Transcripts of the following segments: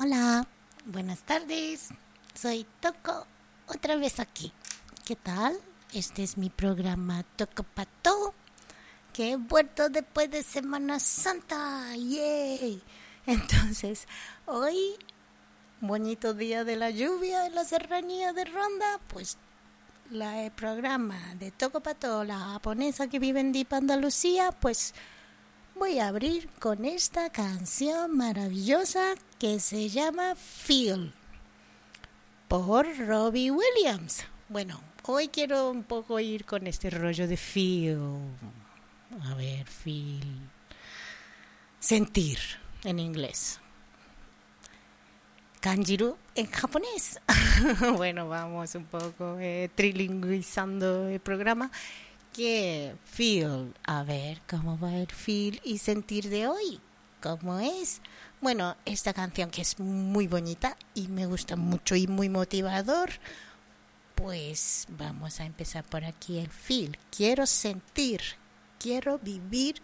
Hola, buenas tardes. Soy Toco, otra vez aquí. ¿Qué tal? Este es mi programa Toco Pato, que he vuelto después de Semana Santa. ¡Yay! Entonces, hoy, bonito día de la lluvia en la serranía de Ronda, pues la el programa de Toco Pato, la japonesa que vive en Deep Andalucía, pues voy a abrir con esta canción maravillosa que se llama Feel por Robbie Williams. Bueno, hoy quiero un poco ir con este rollo de feel. A ver, feel. Sentir en inglés. Kanjiru en japonés. bueno, vamos un poco eh, trilingüizando el programa que feel, a ver cómo va el feel y sentir de hoy, cómo es. Bueno, esta canción que es muy bonita y me gusta mucho y muy motivador, pues vamos a empezar por aquí el feel. Quiero sentir, quiero vivir,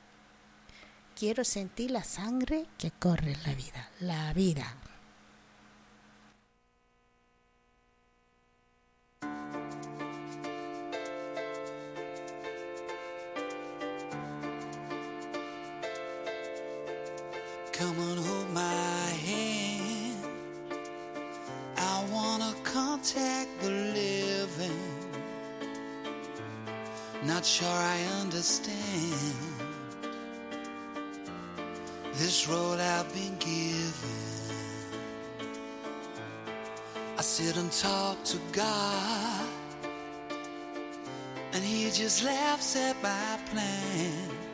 quiero sentir la sangre que corre en la vida, la vida. Come and hold my hand. I wanna contact the living. Not sure I understand this road I've been given. I sit and talk to God, and He just laughs at my plans.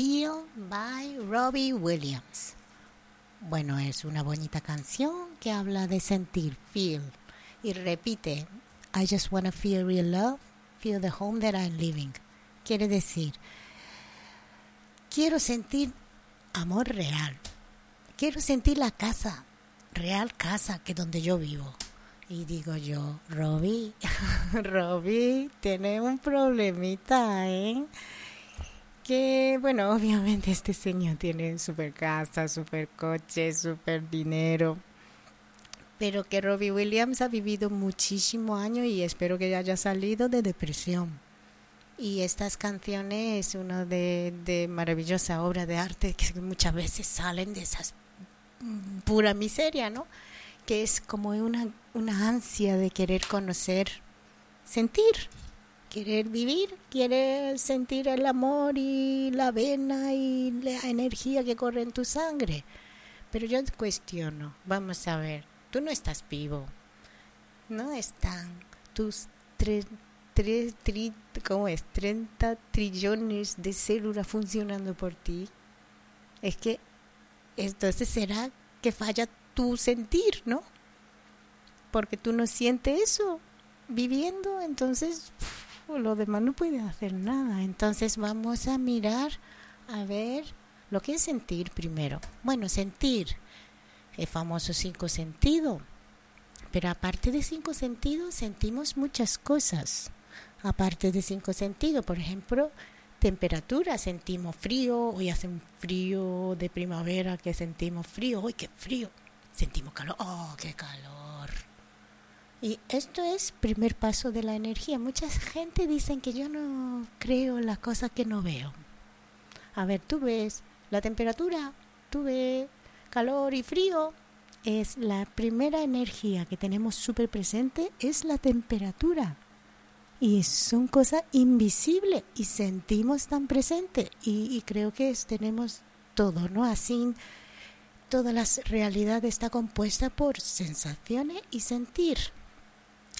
Feel by Robbie Williams. Bueno, es una bonita canción que habla de sentir, feel. Y repite, I just wanna feel real love, feel the home that I'm living. Quiere decir, quiero sentir amor real. Quiero sentir la casa, real casa, que donde yo vivo. Y digo yo, Robbie, Robbie, tiene un problemita, ¿eh? Que, bueno, obviamente este señor tiene super casa, super coche, super dinero. Pero que Robbie Williams ha vivido muchísimo años y espero que haya salido de depresión. Y estas canciones es una de, de maravillosa obra de arte que muchas veces salen de esas mm, pura miseria, ¿no? Que es como una, una ansia de querer conocer, sentir, querer vivir, querer sentir el amor y la vena y la energía que corre en tu sangre. Pero yo te cuestiono, vamos a ver, tú no estás vivo, no están tus tres, tres, tri- ¿cómo es? 30 trillones de células funcionando por ti. Es que entonces será que falla tu sentir, ¿no? Porque tú no sientes eso viviendo, entonces lo demás no puede hacer nada. Entonces vamos a mirar a ver lo que es sentir primero. Bueno, sentir, el famoso cinco sentido. Pero aparte de cinco sentidos, sentimos muchas cosas. Aparte de cinco sentidos, por ejemplo, temperatura, sentimos frío, hoy hace un frío de primavera que sentimos frío, hoy qué frío, sentimos calor, oh, qué calor. Y esto es primer paso de la energía. Mucha gente dicen que yo no creo las cosas que no veo. A ver, tú ves la temperatura, tú ves calor y frío. Es la primera energía que tenemos súper presente, es la temperatura. Y son cosas invisibles y sentimos tan presente. Y, y creo que es- tenemos todo, ¿no? Así, toda la realidad está compuesta por sensaciones y sentir.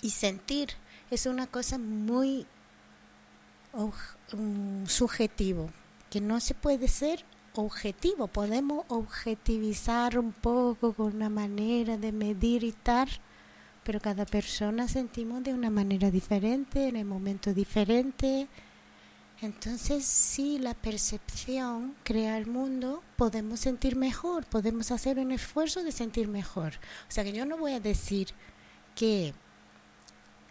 Y sentir es una cosa muy mm, subjetivo, que no se puede ser objetivo. Podemos objetivizar un poco con una manera de medir y tal, pero cada persona sentimos de una manera diferente, en el momento diferente. Entonces, si la percepción crea el mundo, podemos sentir mejor, podemos hacer un esfuerzo de sentir mejor. O sea que yo no voy a decir que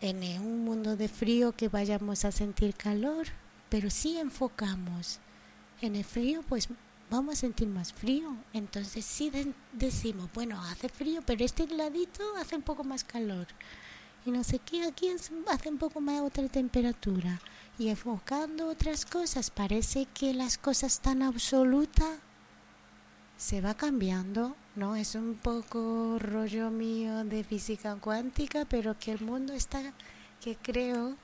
en un mundo de frío que vayamos a sentir calor, pero si enfocamos en el frío, pues vamos a sentir más frío. Entonces sí de- decimos, bueno, hace frío, pero este ladito hace un poco más calor. Y no sé qué, aquí hace un poco más otra temperatura. Y enfocando otras cosas, parece que las cosas tan absolutas se va cambiando, ¿no? Es un poco rollo mío de física cuántica, pero que el mundo está, que creo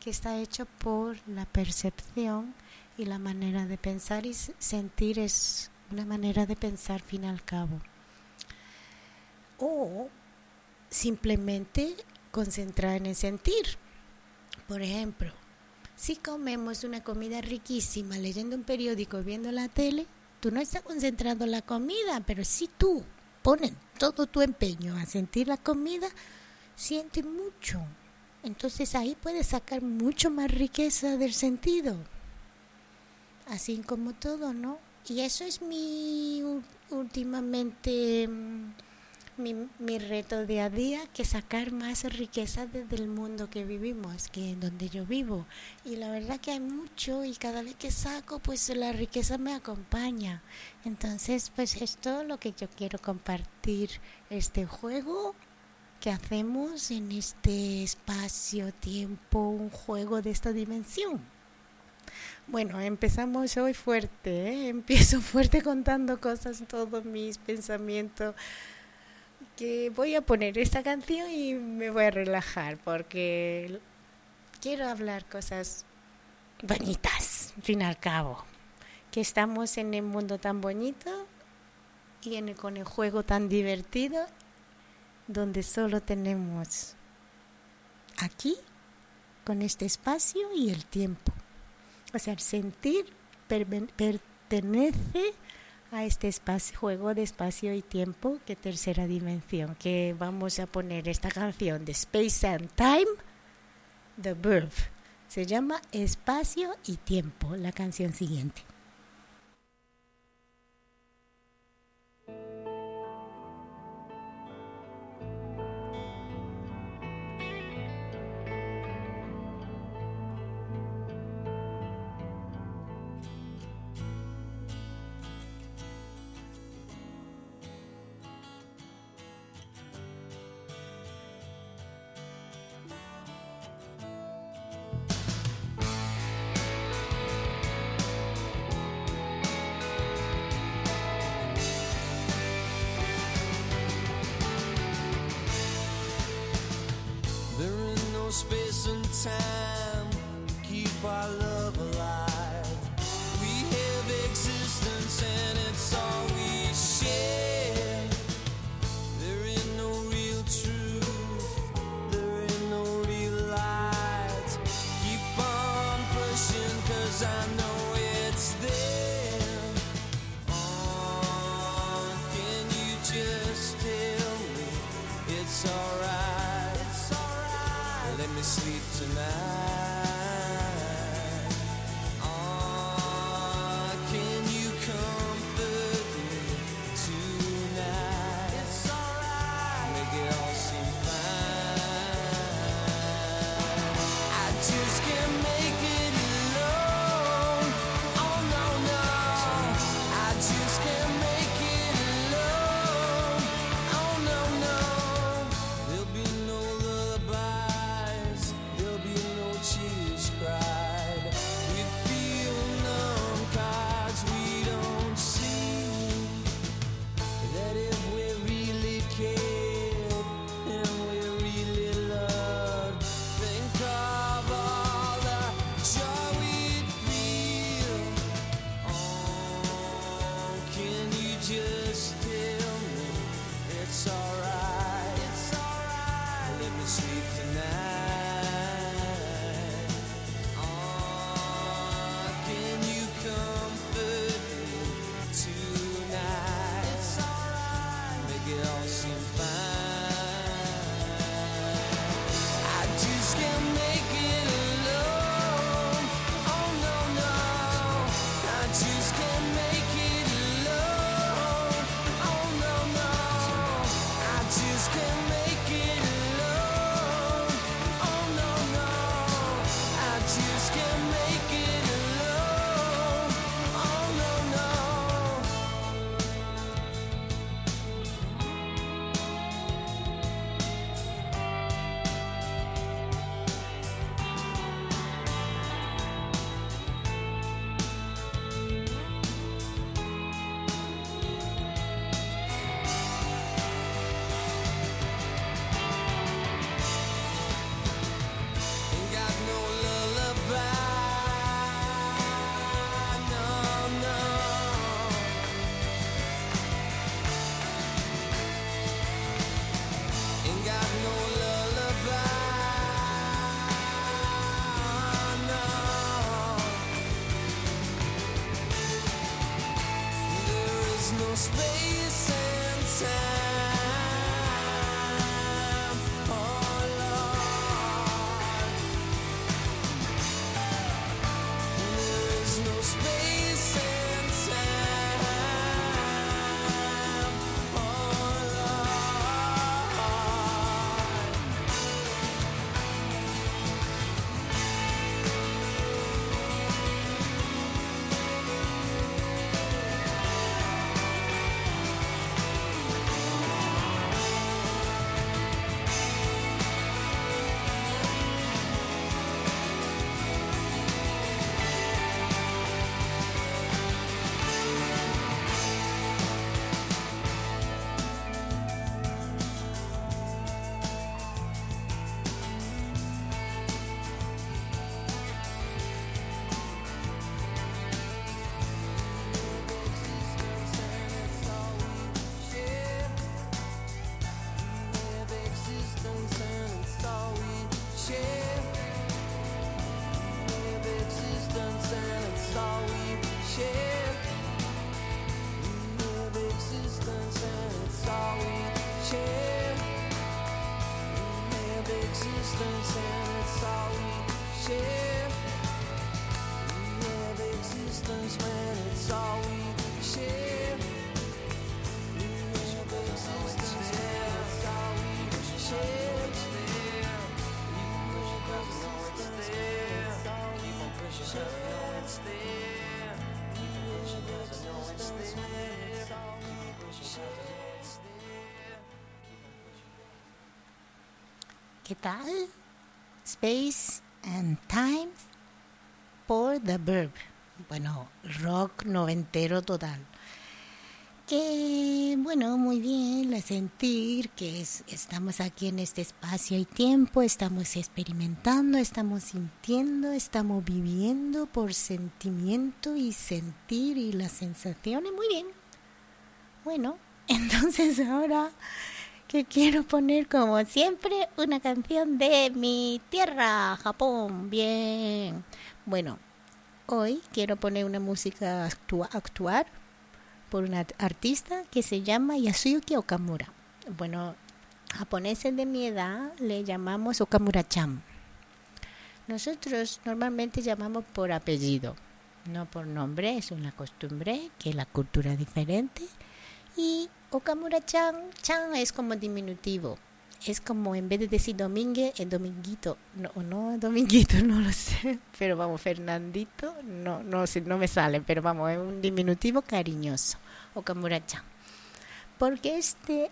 que está hecho por la percepción y la manera de pensar y sentir es una manera de pensar fin al cabo. O simplemente concentrar en el sentir. Por ejemplo, si comemos una comida riquísima leyendo un periódico, viendo la tele, tú no estás concentrando en la comida, pero si tú pones todo tu empeño a sentir la comida, sientes mucho. Entonces ahí puedes sacar mucho más riqueza del sentido. Así como todo, ¿no? Y eso es mi últimamente mm, mi, reto día a día, que sacar más riqueza desde el mundo que vivimos, que en donde yo vivo. Y la verdad que hay mucho y cada vez que saco, pues la riqueza me acompaña. Entonces, pues es lo que yo quiero compartir, este juego que hacemos en este espacio-tiempo, un juego de esta dimensión. Bueno, empezamos hoy fuerte, ¿eh? empiezo fuerte contando cosas, todos mis pensamientos, voy a poner esta canción y me voy a relajar porque quiero hablar cosas bonitas, al fin y al cabo, que estamos en el mundo tan bonito y en el- con el juego tan divertido, donde solo tenemos aquí, con este espacio y el tiempo. O sea, sentir perme- per- pertenece a este espacio, juego de espacio y tiempo que tercera dimensión, que vamos a poner esta canción de Space and Time, The Verb. Se llama Espacio y Tiempo, la canción siguiente. tonight. ¿Qué tal? Space and Time por The Verb. Bueno, rock noventero total. Que bueno, muy bien, la sentir que es- estamos aquí en este espacio y tiempo, estamos experimentando, estamos sintiendo, estamos viviendo por sentimiento y sentir y las sensaciones. Muy bien. Bueno, entonces ahora que quiero poner como siempre una canción de mi tierra, Japón. Bien. Bueno, hoy quiero poner una música actua- actuar por una artista que se llama Yasuyuki Okamura. Bueno, japoneses de mi edad le llamamos Okamura-chan. Nosotros normalmente llamamos por apellido, no por nombre, es una costumbre que la cultura es diferente. Y Okamura-chan, chan es como diminutivo. Es como en vez de decir Domínguez, es Dominguito. No, no, Dominguito, no lo sé. Pero vamos, Fernandito, no, no, no me sale. Pero vamos, es un diminutivo cariñoso. Okamura-chan. Porque este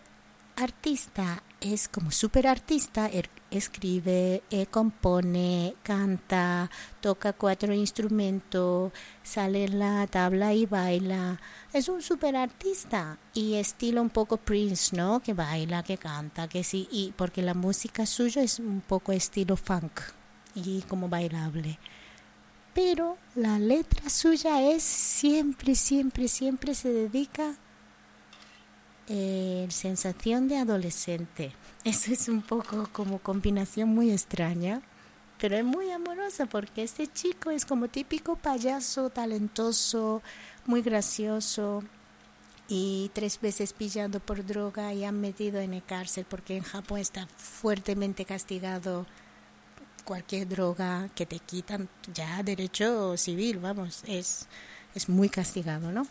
artista es como super artista, er- escribe, eh, compone, canta, toca cuatro instrumentos, sale en la tabla y baila. Es un super artista y estilo un poco Prince, ¿no? Que baila, que canta, que sí, y porque la música suya es un poco estilo funk y como bailable. Pero la letra suya es siempre, siempre, siempre se dedica eh, sensación de adolescente. Eso es un poco como combinación muy extraña, pero es muy amorosa porque este chico es como típico payaso, talentoso, muy gracioso y tres veces pillado por droga y han metido en el cárcel porque en Japón está fuertemente castigado cualquier droga que te quitan ya derecho civil, vamos, es, es muy castigado, ¿no?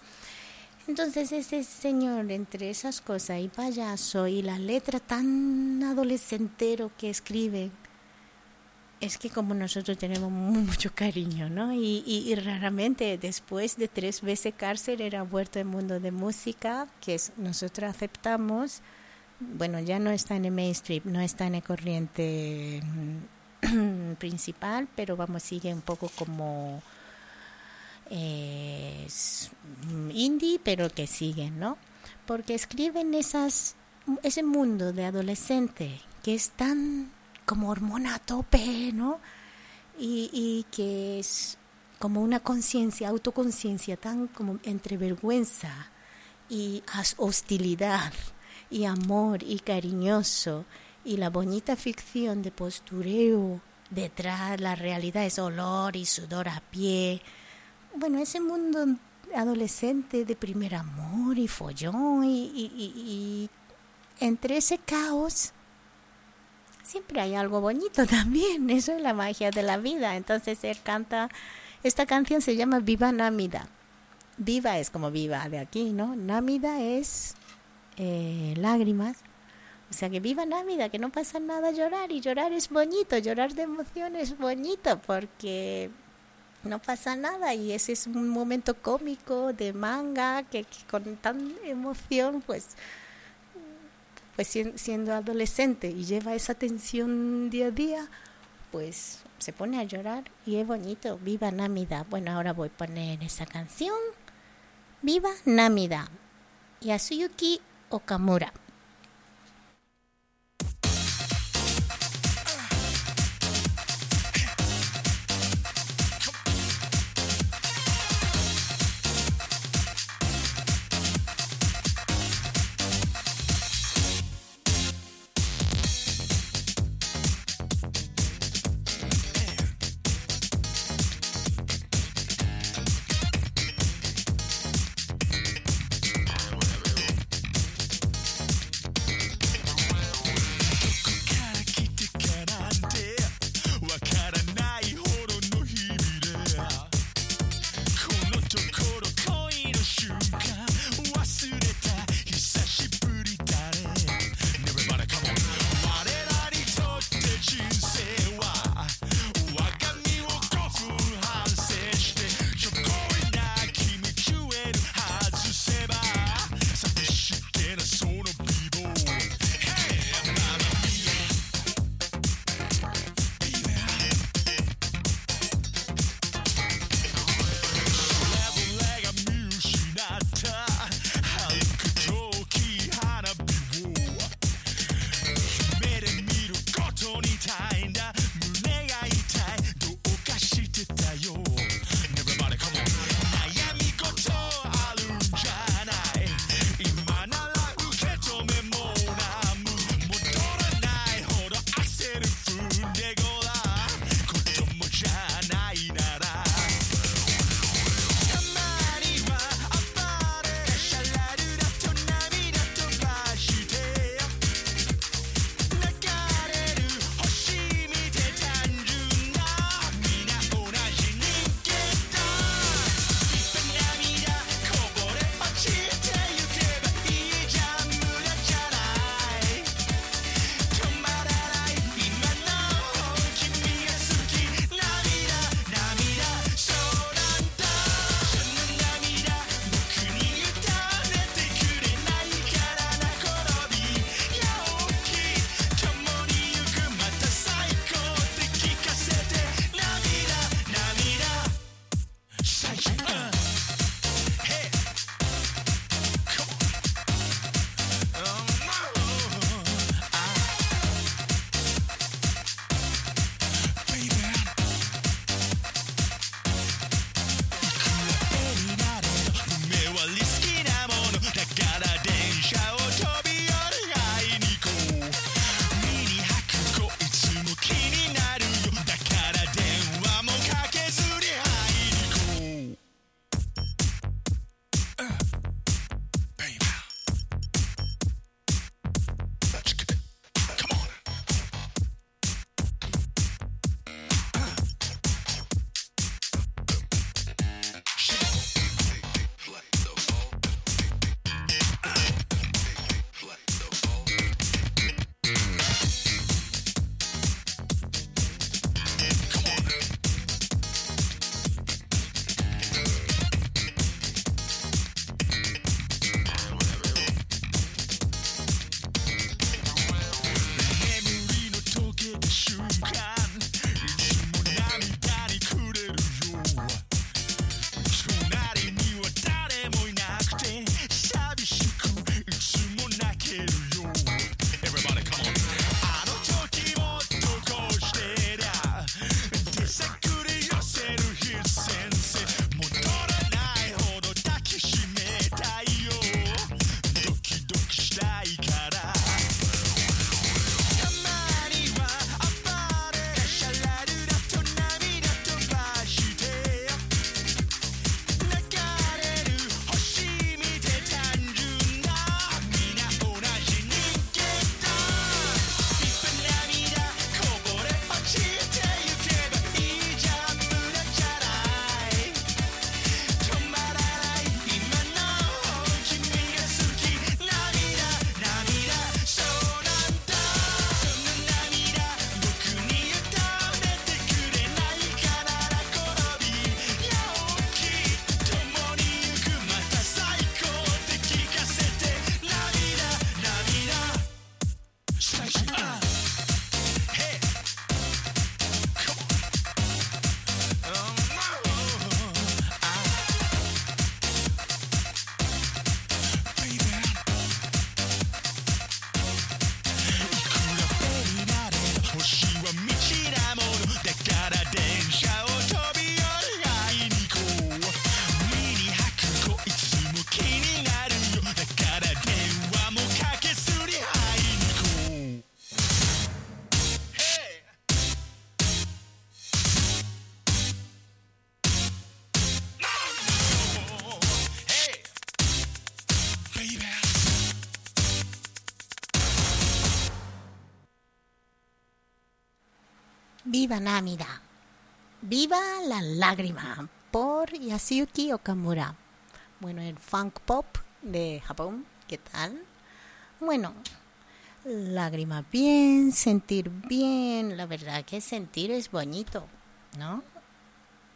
Entonces ese señor, entre esas cosas y payaso y la letra tan adolescentero que escribe, es que como nosotros tenemos mucho cariño, ¿no? Y, y, raramente después de tres veces cárcel era vuelto al mundo de música, que es- nosotros aceptamos, bueno, ya no está en el mainstream, no está en el corriente mm, principal, pero vamos, sigue un poco como eh, indie, pero que siguen, ¿no? Porque escriben esas, ese mundo de adolescente que es tan como hormona a tope, ¿no? Y, y que es como una conciencia, autoconciencia tan como entre vergüenza y hostilidad y amor y cariñoso y la bonita ficción de postureo detrás, la realidad es olor y sudor a pie. Bueno, ese mundo adolescente de primer amor y follón y, y- entre ese caos siempre hay algo bonito también, eso es la magia de la vida. Entonces él canta, esta canción se llama Viva Námida. Viva es como viva de aquí, ¿no? Námida es eh, lágrimas. O sea que viva Námida, que no pasa nada llorar y llorar es bonito, llorar de emoción es bonito porque no pasa nada y ese es un momento cómico de manga que, con tan emoción pues pues sien- siendo adolescente y lleva esa tensión día a día, pues se pone a llorar y es bonito. Viva Námida. Bueno, ahora voy a poner esa canción. Viva Námida. Yasuyuki Okamura. Viva Namida. Viva la lágrima por Yasuyuki Okamura. Bueno, el funk pop de Japón, ¿qué tal? Bueno, lágrima bien, sentir bien. La verdad que sentir es bonito, ¿no?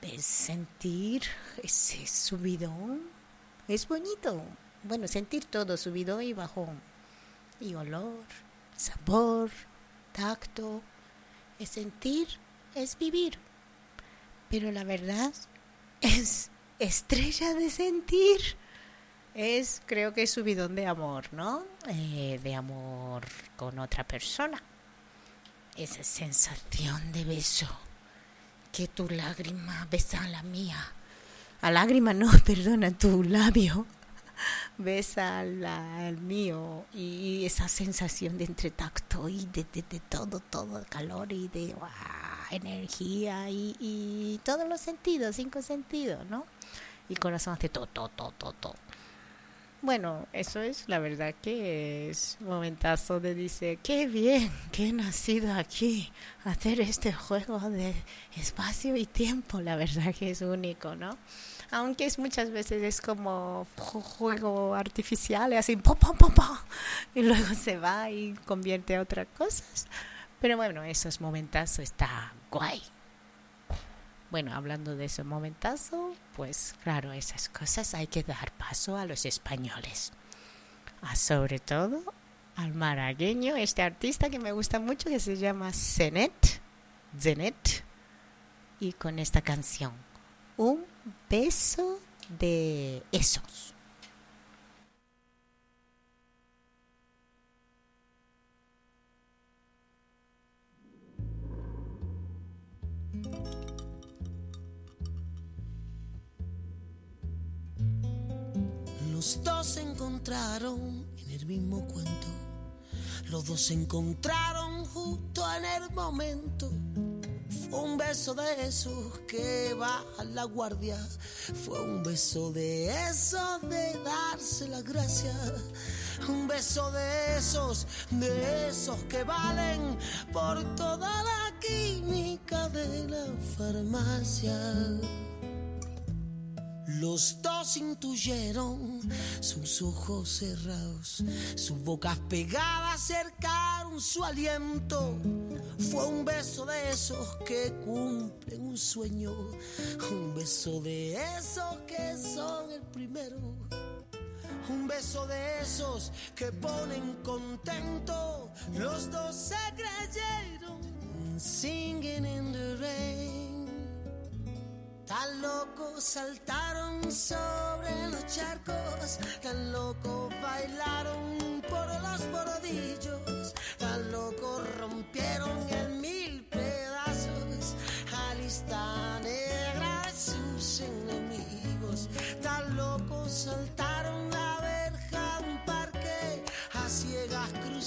Es sentir ese subidón. Es bonito. Bueno, sentir todo subido y bajón. Y olor, sabor, tacto. Sentir, es vivir. Pero la verdad es estrella de sentir. Es, creo que es subidón de amor, ¿no? Eh, de amor con otra persona. Esa sensación de beso. Que tu lágrima besa a la mía. A lágrima no, perdona, tu labio besa al, mío. Y esa sensación de entretacto y de, de, de todo, todo, calor y de ¡guau! energía y, todos los sentidos, cinco sentidos, ¿no? Y corazón hace todo, todo, todo, todo, todo. Bueno, eso es la verdad que es un momentazo de dice, qué bien que he nacido aquí hacer este juego de espacio y tiempo, la verdad que es único, ¿no? Aunque es muchas veces es como ju- juego artificial, así, pom, pom, pom, y luego se va y convierte a otras cosas. Pero bueno, esos momentazos está guay. Bueno, hablando de ese momentazo, pues claro, esas cosas hay que dar paso a los españoles. A sobre todo al maragueño, este artista que me gusta mucho que se llama Zenet, Zenet, y con esta canción, Un beso de esos. Los dos se encontraron en el mismo cuento. Los dos se encontraron justo en el momento. Un beso de esos que va a la guardia. Fue un beso de esos de darse las gracias. Un beso de esos, de esos que valen por toda la química de la farmacia. Los dos intuyeron sus ojos cerrados, sus bocas pegadas cercaron su aliento. Fue un beso de esos que cumplen un sueño, un beso de esos que son el primero. Un beso de esos que ponen contento. Los dos se creyeron singing in the rain. Tan locos saltaron sobre los charcos, tan locos bailaron por los borodillos, tan locos rompieron en mil pedazos. A lista negra de sus enemigos, tan locos saltaron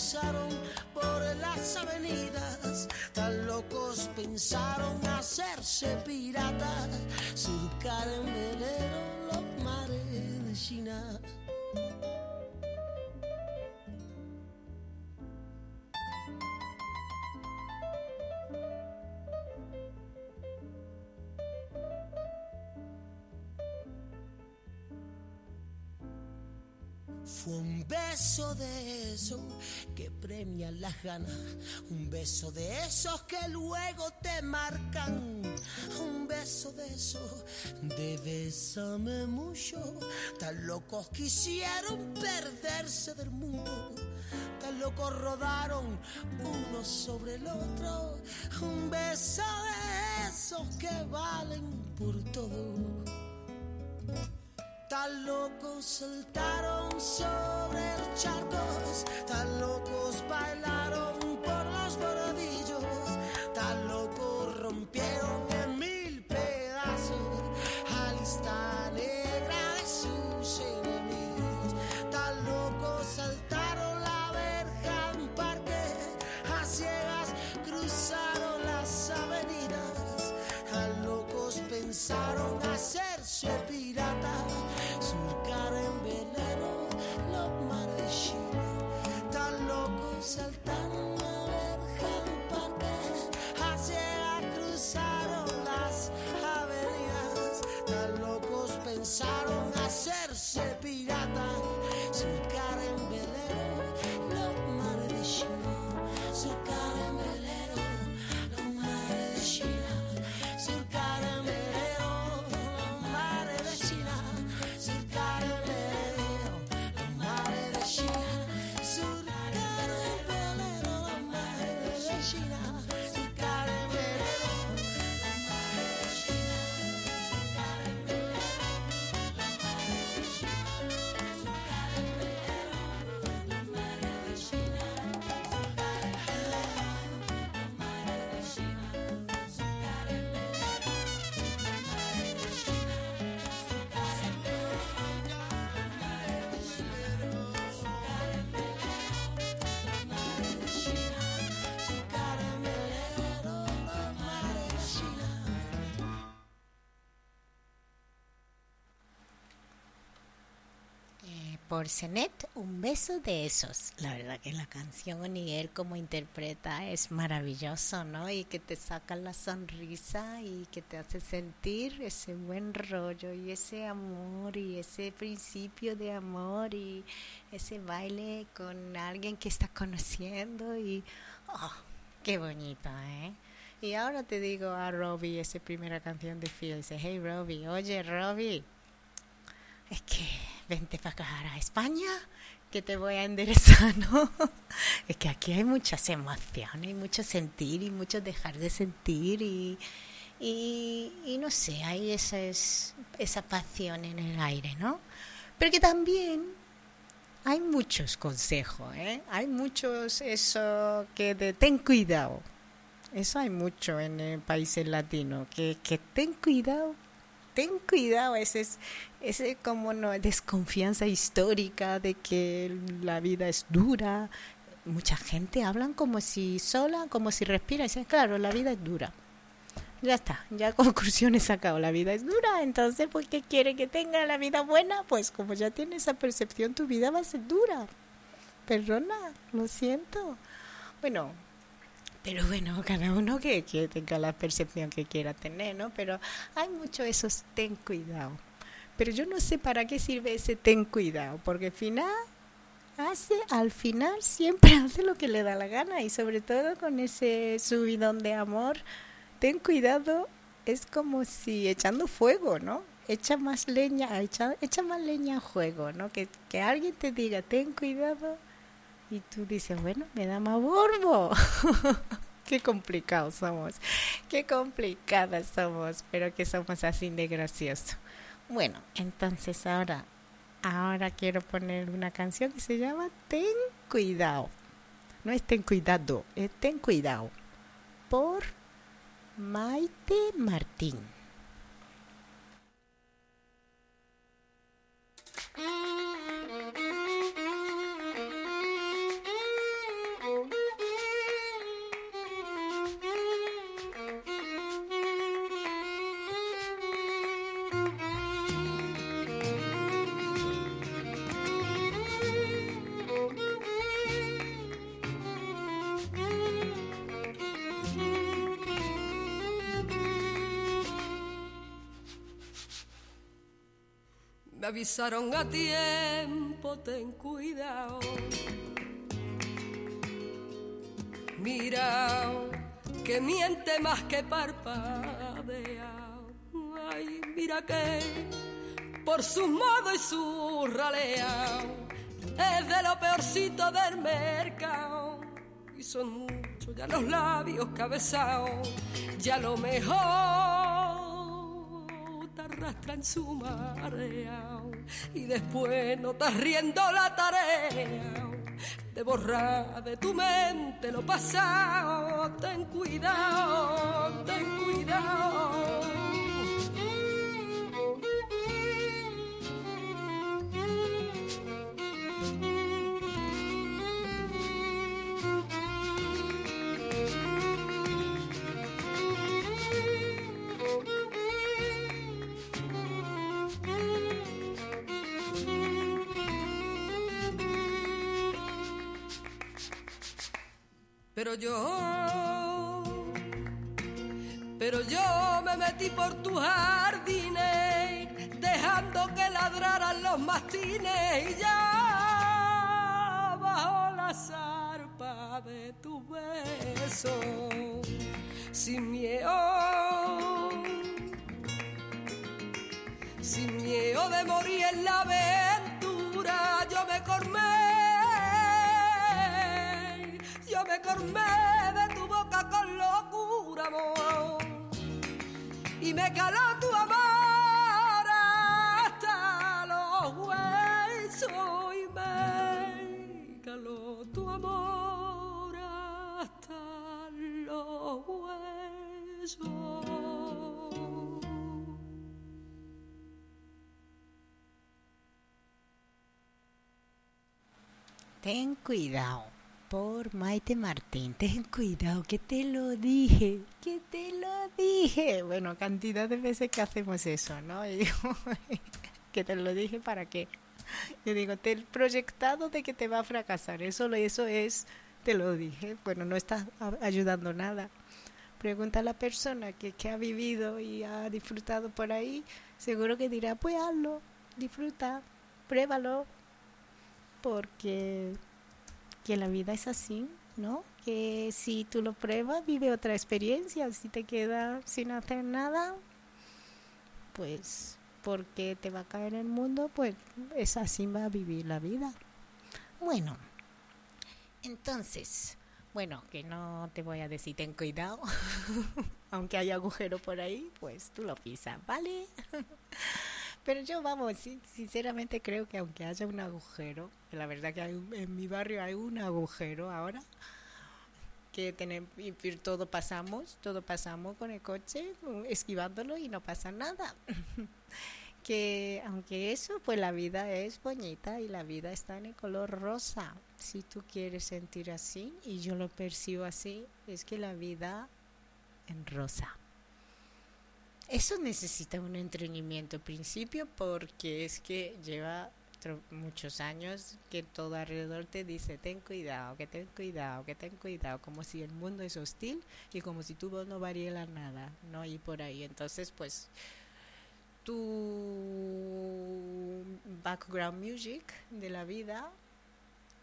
cruzaron por las avenidas, tan locos pensaron hacerse piratas, surcar en velero los mares de China. Fue un beso de esos que premian las ganas, un beso de esos que luego te marcan, un beso de esos de bésame mucho, tan locos quisieron perderse del mundo, tan locos rodaron uno sobre el otro, un beso de esos que valen por todo. Tan locos saltaron sobre los charcos, tan locos bailaron por Zenet, un beso de esos. La verdad que la canción y él como interpreta es maravilloso, ¿no? Y que te saca la sonrisa y que te hace sentir ese buen rollo y ese amor y ese principio de amor y ese baile con alguien que está conociendo y oh, qué bonito, ¿eh? Y ahora te digo a Robbie, esa primera canción de Phil, dice, hey Robbie, oye Robbie, es que vente para acá a España que te voy a enderezar, ¿no? Es que aquí hay muchas emociones, y mucho sentir y mucho dejar de sentir y, y, y no sé, hay esa, es- esa pasión en el aire, ¿no? Pero que también hay muchos consejos, ¿eh? Hay muchos eso que de ten cuidado. Eso hay mucho en países latinos, que, que ten cuidado ten cuidado, ese es, ese como no desconfianza histórica de que la vida es dura. Mucha gente hablan como si sola, como si respira, y dicen, claro, la vida es dura. Ya está, ya conclusión he la vida es dura, entonces, ¿por qué quiere que tenga la vida buena? Pues como ya tiene esa percepción, tu vida va a ser dura. Perdona, lo siento. Bueno, pero bueno, cada uno que, tenga la percepción que quiera tener, ¿no? Pero hay mucho esos ten cuidado. Pero yo no sé para qué sirve ese ten cuidado, porque al final hace, al final siempre hace lo que le da la gana y sobre todo con ese subidón de amor, ten cuidado es como si echando fuego, ¿no? Echa más leña, echa, echa más leña a juego, ¿no? Que, que alguien te diga ten cuidado y tú dices, bueno, me da más borbo. Qué complicados somos, qué complicadas somos, pero que somos así de gracioso. Bueno, entonces ahora, ahora quiero poner una canción que se llama Ten Cuidado. No es Ten Cuidado, es Ten Cuidado. Por Maite Martín. Me avisaron a tiempo, ten cuidado. Mira, que miente más que parpadea. Ay, mira que por su modo y su ralea es de lo peorcito del mercado. Y son muchos ya los labios cabezados, ya lo mejor te arrastra en su marea y después no estás riendo la tarea de borrar de tu mente lo pasado. Ten cuidado, ten cuidado. Pero yo, pero yo me metí por tu jardines, deja esperando que ladraran los mastines y ya bajo la zarpa de tu beso sin miedo sin miedo de morir en la aventura yo me cormé me cormé de tu boca con locura amor y me caló tu amor hasta los huesos y me caló tu amor hasta los huesos. Ten cuidado, por Maite Martín, ten cuidado, que te lo dije, que te lo dije. Bueno, cantidad de veces que hacemos eso, ¿no? Y digo, que te lo dije para qué. Yo digo, te he proyectado de que te va a fracasar, eso, eso es, te lo dije. Bueno, no estás ayudando nada. Pregunta a la persona que, que ha vivido y ha disfrutado por ahí, seguro que dirá, pues hazlo, disfruta, pruébalo, porque que la vida es así, ¿no? Que si tú lo pruebas, vive otra experiencia. Si te quedas sin hacer nada, pues porque te va a caer el mundo, pues es así va a vivir la vida. Bueno, entonces, bueno, que no te voy a decir ten cuidado, aunque hay agujero por ahí, pues tú lo pisas, ¿vale? Pero yo, vamos, sinceramente creo que aunque haya un agujero, la verdad que hay un- en mi barrio hay un agujero ahora, que tenemos, todo pasamos, todo pasamos con el coche, esquivándolo y no pasa nada. que aunque eso, pues la vida es bonita y la vida está en el color rosa. Si tú quieres sentir así, y yo lo percibo así, es que la vida en rosa. Eso necesita un entrenamiento principio porque es que lleva muchos años que todo alrededor te dice ten cuidado, que ten cuidado, que ten cuidado, como si el mundo es hostil y como si tú no varieras nada, ¿no? Y por ahí, entonces pues tu background music de la vida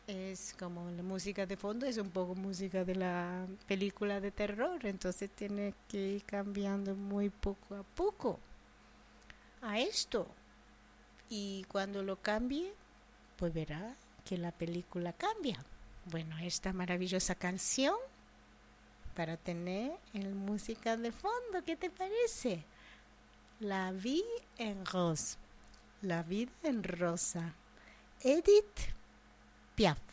es como la música de fondo, es un poco música de la película de terror, entonces tiene que ir cambiando muy poco a poco a esto. Y cuando lo cambie, pues verá que la película cambia. Bueno, esta maravillosa canción para tener en música de fondo, ¿qué te parece? La vie en rose, la vida en rosa. Edith Piaf.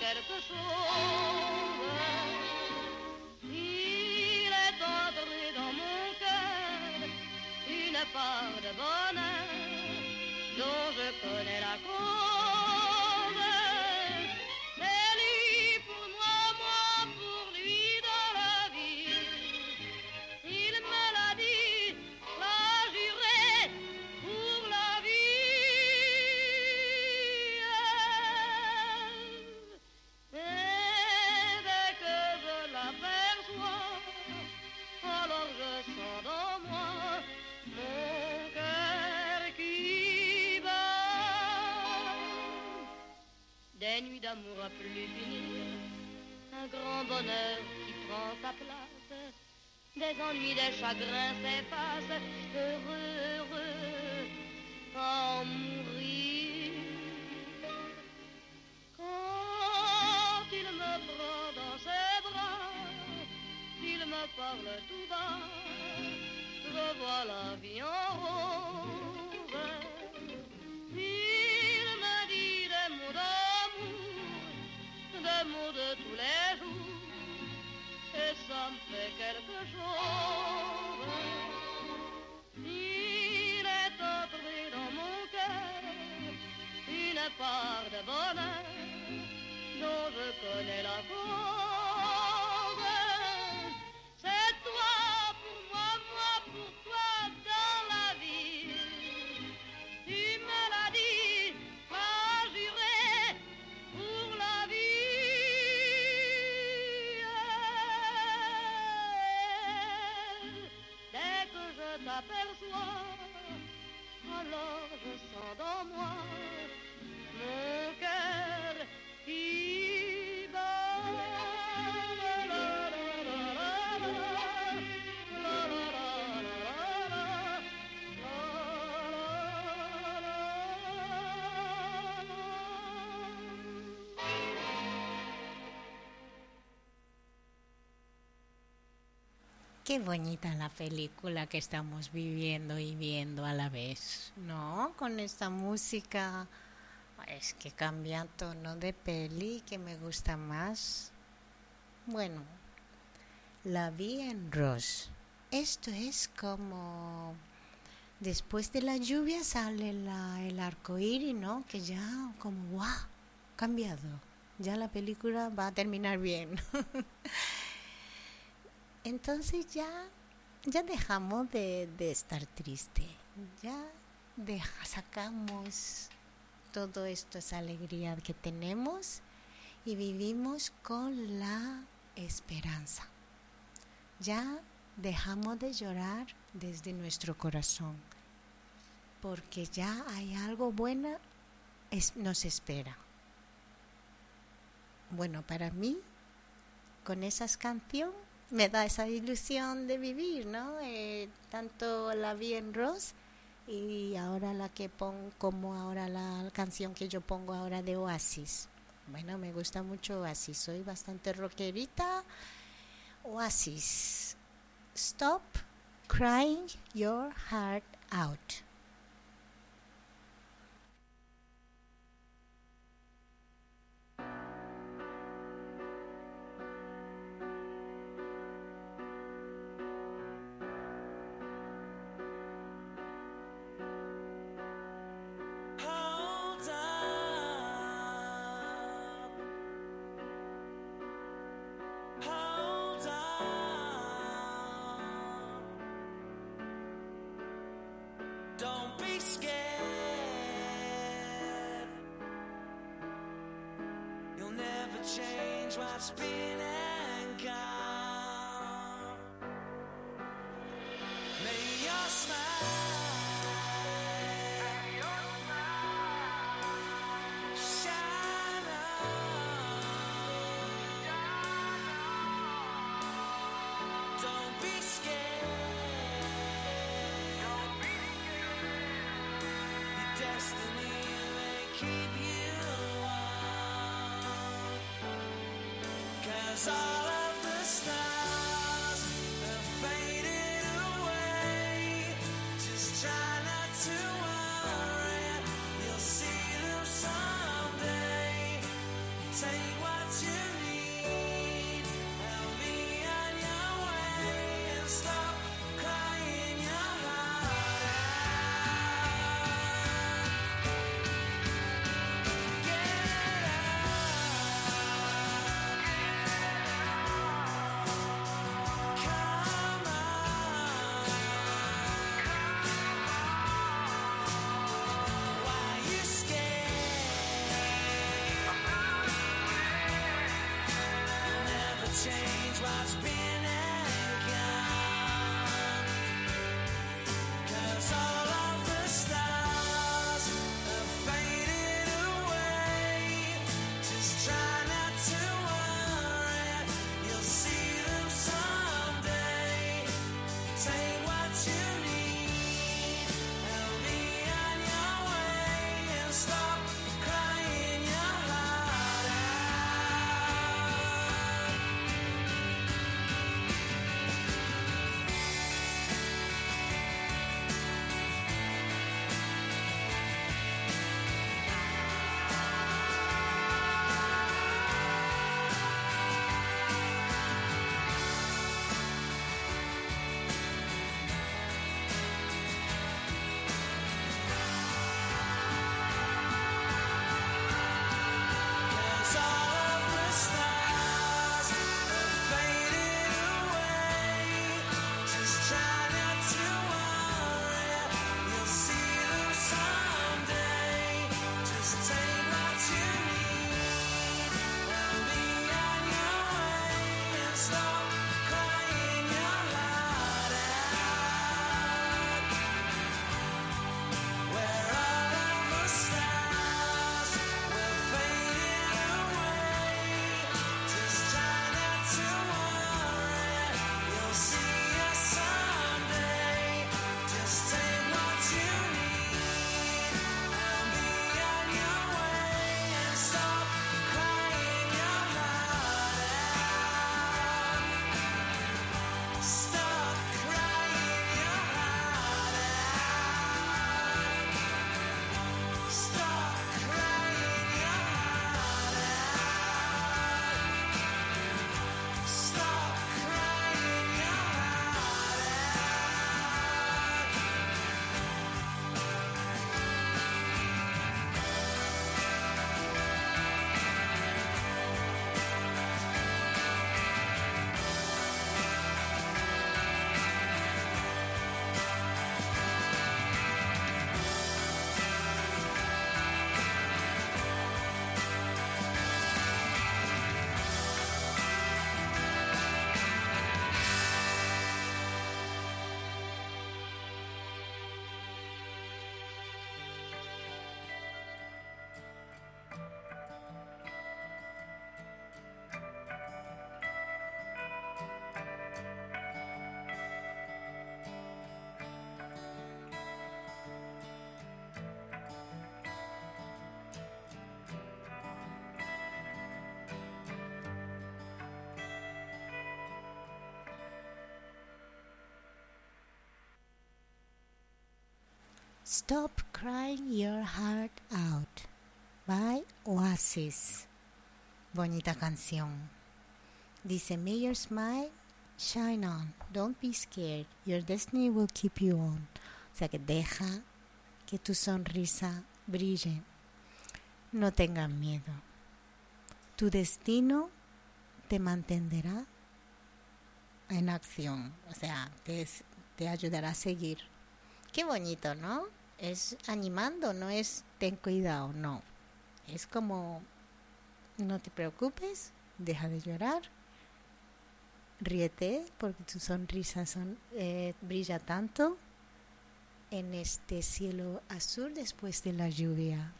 ça me Plus un grand bonheur qui prend sa place. Des ennuis, des chagrins s'effacent, heureux, alors je sens dans moi mon cœur qui Qué bonita la película que estamos viviendo y viendo a la vez, ¿no? Con esta música. Es que cambia tono de peli que me gusta más. Bueno, la vi en Ross. Esto es como después de la lluvia sale la- el arco iris, ¿no? Que ya como ¡guau! cambiado. Ya la película va a terminar bien. Entonces ya, ya dejamos de, de estar triste. Ya sacamos todo esto, alegría que tenemos y vivimos con la esperanza. Ya dejamos de llorar desde nuestro corazón, porque ya hay algo bueno es- nos espera. Bueno, para mí, con esas canciones, me da esa ilusión de vivir, ¿no? Eh, tanto la vi en Ross y ahora la que pongo, como ahora la canción que yo pongo ahora de Oasis. Bueno, me gusta mucho Oasis, soy bastante rockerita. Oasis, stop crying your heart out. Stop Crying Your Heart Out by Oasis. Bonita canción. Dice, May your smile shine on. Don't be scared. Your destiny will keep you on. O sea que deja que tu sonrisa brille. No tengas miedo. Tu destino te mantendrá en acción. O sea, te, te ayudará a seguir. Qué bonito, ¿no? Es animando, no es ten cuidado, no. Es como, no te preocupes, deja de llorar, ríete porque tu sonrisa son, eh, brilla tanto en este cielo azul después de la lluvia.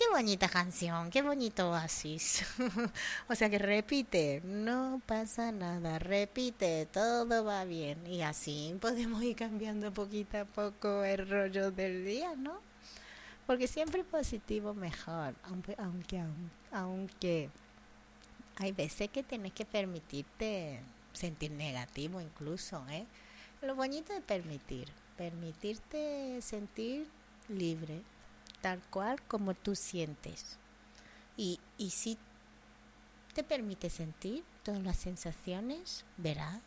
Qué bonita canción, qué bonito oasis. o sea que repite, no pasa nada, repite, todo va bien. Y así podemos ir cambiando poquito a poco el rollo del día, ¿no? Porque siempre positivo mejor, aunque, aunque, aunque hay veces que tienes que permitirte sentir negativo incluso, ¿eh? Lo bonito es permitir, permitirte sentir libre, tal cual como tú sientes. Y, y si te permite sentir todas las sensaciones, verás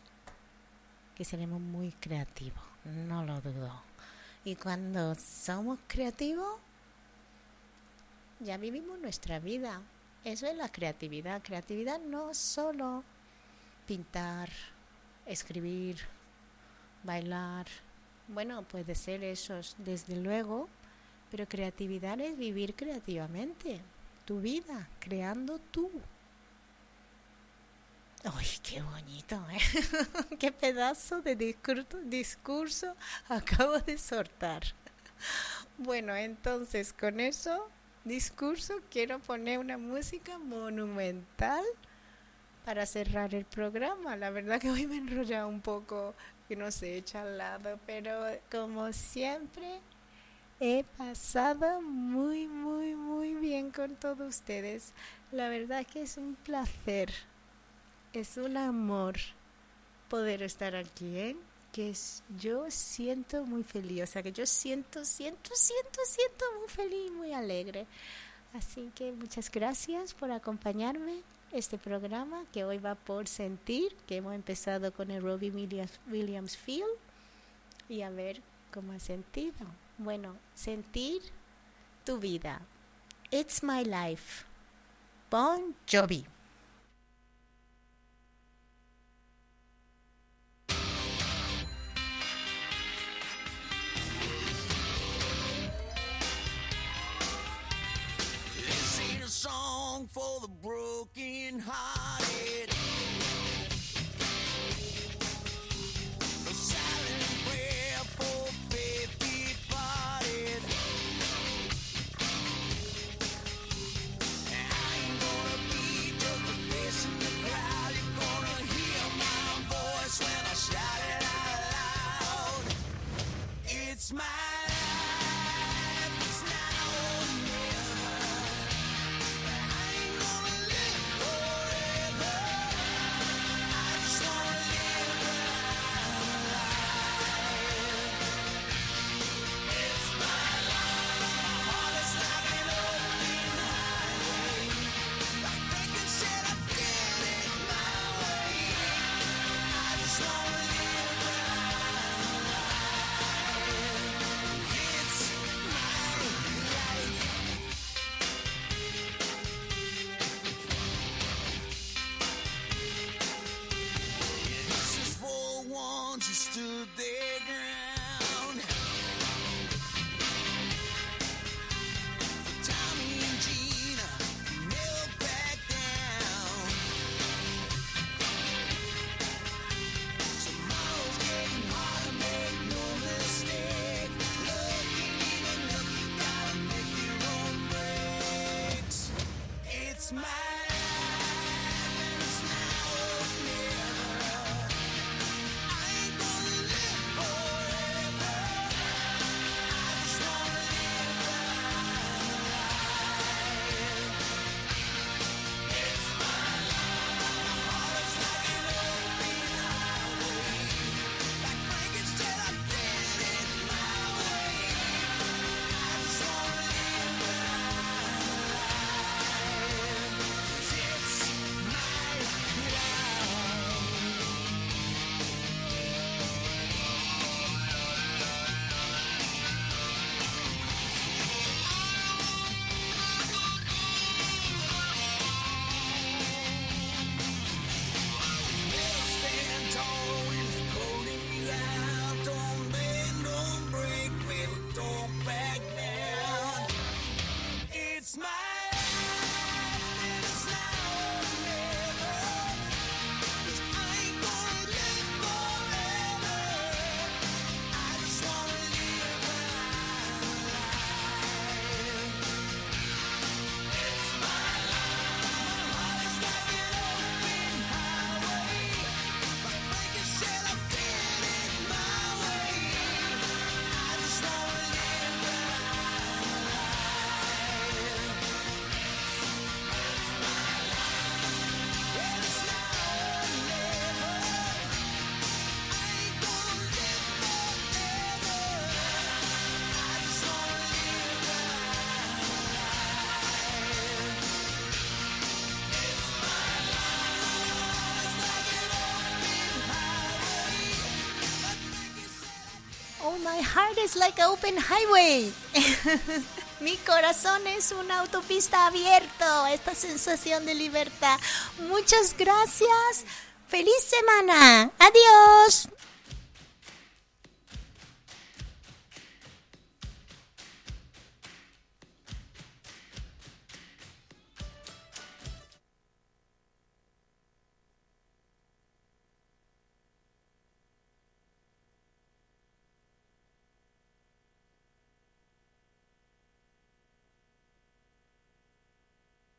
que seremos muy creativos, no lo dudo. Y cuando somos creativos, ya vivimos nuestra vida. Eso es la creatividad. Creatividad no solo pintar, escribir, bailar. Bueno, puede ser eso, desde luego, pero creatividad es vivir creativamente tu vida, creando tú. ¡Ay, qué bonito! ¿eh? ¡Qué pedazo de discurso, acabo de soltar! Bueno, entonces con eso, discurso, quiero poner una música monumental para cerrar el programa. La verdad que hoy me he enrollado un poco, que no se echa al lado, pero como siempre he pasado muy, muy, muy bien con todos ustedes. La verdad que es un placer, es un amor poder estar aquí, ¿eh? Que es, yo siento muy feliz, o sea que yo siento, siento, siento, siento muy feliz, muy alegre. Así que muchas gracias por acompañarme este programa que hoy va por sentir, que hemos empezado con el Robbie Williams, Williams Field y a ver cómo ha sentido. Bueno, sentir tu vida. It's my life. Bon Jovi. Song for the broken. My heart is like an open highway. Mi corazón es una autopista abierta. Esta sensación de libertad. Muchas gracias. Feliz semana. Adiós.